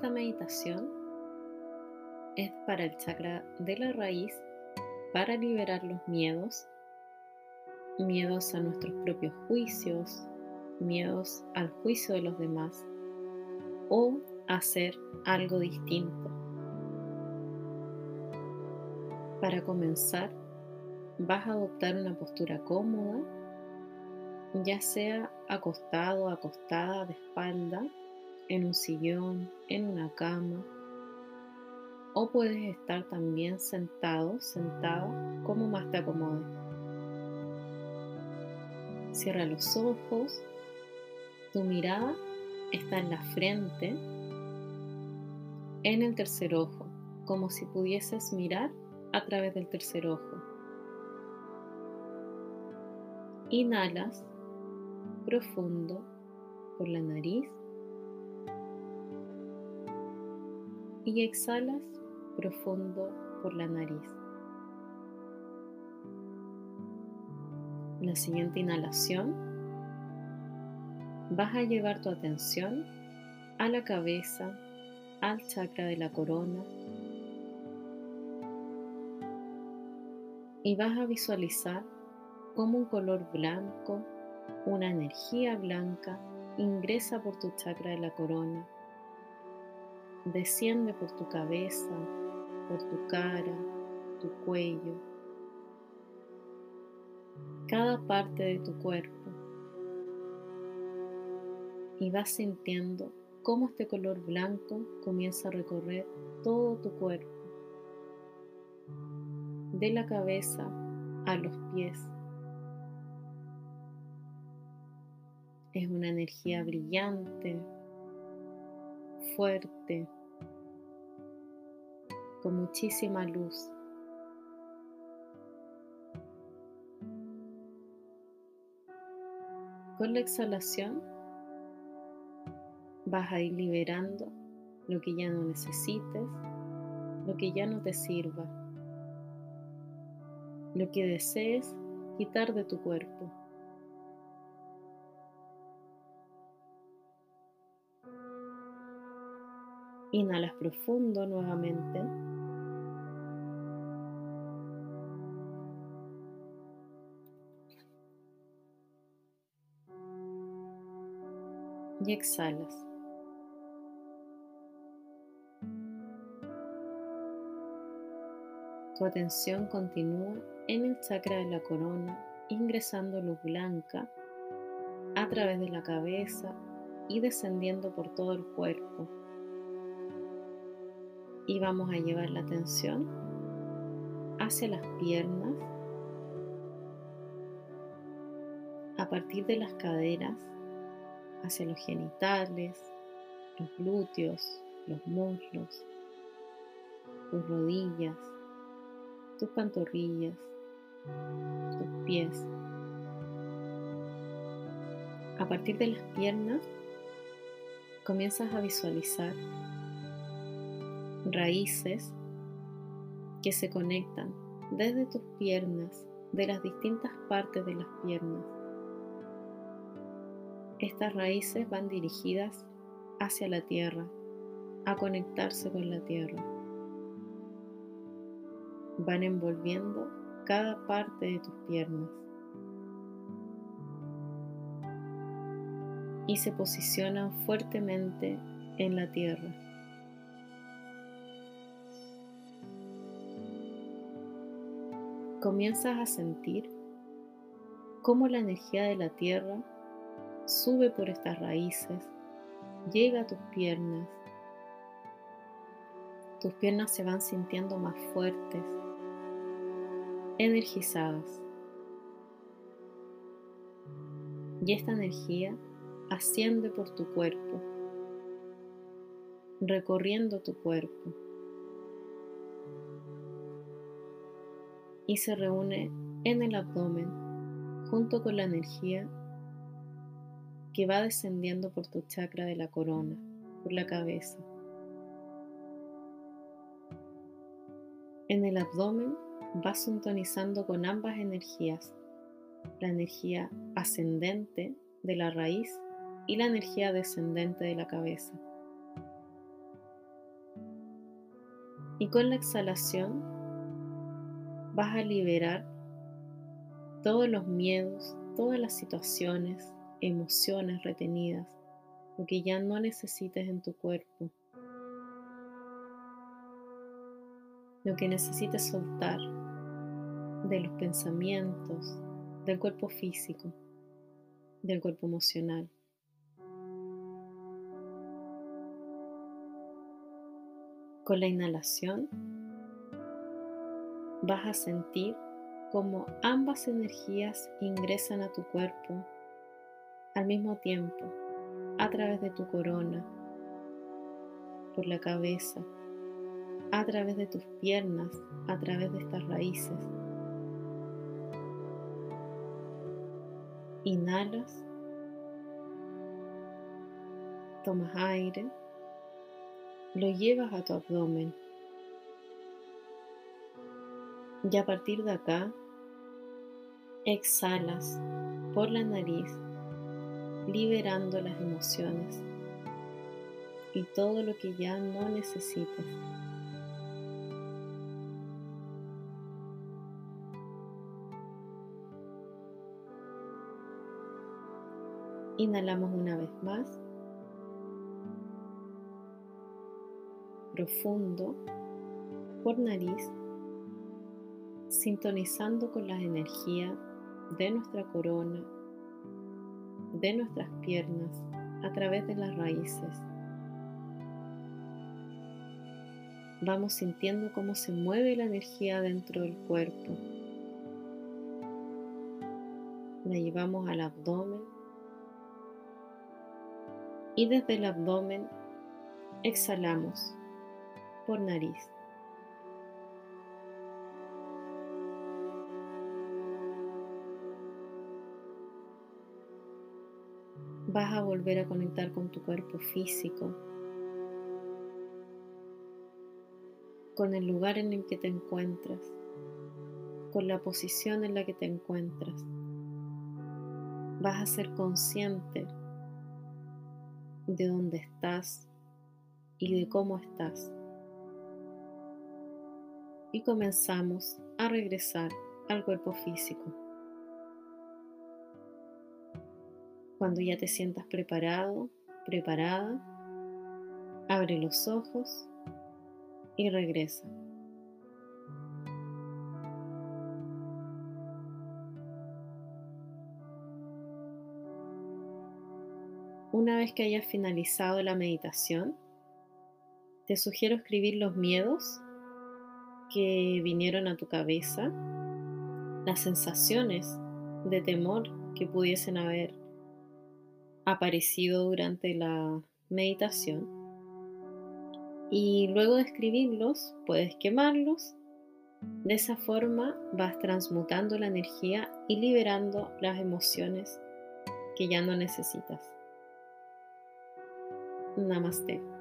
Esta meditación es para el chakra de la raíz, para liberar los miedos, miedos a nuestros propios juicios, miedos al juicio de los demás o hacer algo distinto. Para comenzar, vas a adoptar una postura cómoda, ya sea acostado, acostada, de espalda, en un sillón, en una cama, o puedes estar también sentado, sentada, como más te acomode. Cierra los ojos, tu mirada está en la frente, en el tercer ojo, como si pudieses mirar a través del tercer ojo. Inhalas profundo por la nariz y exhalas profundo por la nariz. La siguiente inhalación. Vas a llevar tu atención a la cabeza, al chakra de la corona. Y vas a visualizar como un color blanco, una energía blanca ingresa por tu chakra de la corona, desciende por tu cabeza, por tu cara, tu cuello, cada parte de tu cuerpo. Y vas sintiendo cómo este color blanco comienza a recorrer todo tu cuerpo. De la cabeza a los pies. Es una energía brillante, fuerte, con muchísima luz. Con la exhalación vas a ir liberando lo que ya no necesites, lo que ya no te sirva lo que desees quitar de tu cuerpo. Inhalas profundo nuevamente. Y exhalas. Tu atención continúa en el chakra de la corona, ingresando luz blanca a través de la cabeza y descendiendo por todo el cuerpo. Y vamos a llevar la atención hacia las piernas, a partir de las caderas, hacia los genitales, los glúteos, los muslos, tus rodillas, tus pantorrillas, tus pies. A partir de las piernas, comienzas a visualizar raíces que se conectan desde tus piernas, de las distintas partes de las piernas. Estas raíces van dirigidas hacia la tierra, a conectarse con la tierra van envolviendo cada parte de tus piernas y se posicionan fuertemente en la tierra. Comienzas a sentir cómo la energía de la tierra sube por estas raíces, llega a tus piernas. Tus piernas se van sintiendo más fuertes, energizadas. Y esta energía asciende por tu cuerpo, recorriendo tu cuerpo. Y se reúne en el abdomen junto con la energía que va descendiendo por tu chakra de la corona, por la cabeza. En el abdomen vas sintonizando con ambas energías, la energía ascendente de la raíz y la energía descendente de la cabeza. Y con la exhalación vas a liberar todos los miedos, todas las situaciones, emociones retenidas, lo que ya no necesites en tu cuerpo, lo que necesites soltar de los pensamientos, del cuerpo físico, del cuerpo emocional. Con la inhalación vas a sentir cómo ambas energías ingresan a tu cuerpo al mismo tiempo a través de tu corona, por la cabeza, a través de tus piernas, a través de estas raíces. Inhalas, tomas aire lo llevas a tu abdomen. Y a partir de acá, exhalas por la nariz, liberando las emociones y todo lo que ya no necesitas. Inhalamos una vez más. profundo por nariz, sintonizando con las energías de nuestra corona, de nuestras piernas, a través de las raíces. Vamos sintiendo cómo se mueve la energía dentro del cuerpo. La llevamos al abdomen y desde el abdomen exhalamos por nariz. Vas a volver a conectar con tu cuerpo físico, con el lugar en el que te encuentras, con la posición en la que te encuentras. Vas a ser consciente de dónde estás y de cómo estás y comenzamos a regresar al cuerpo físico. Cuando ya te sientas preparado, preparada, abre los ojos y regresa. Una vez que hayas finalizado la meditación, te sugiero escribir los miedos que vinieron a tu cabeza, las sensaciones de temor que pudiesen haber aparecido durante la meditación. Y luego de escribirlos, puedes quemarlos. De esa forma vas transmutando la energía y liberando las emociones que ya no necesitas. Namaste.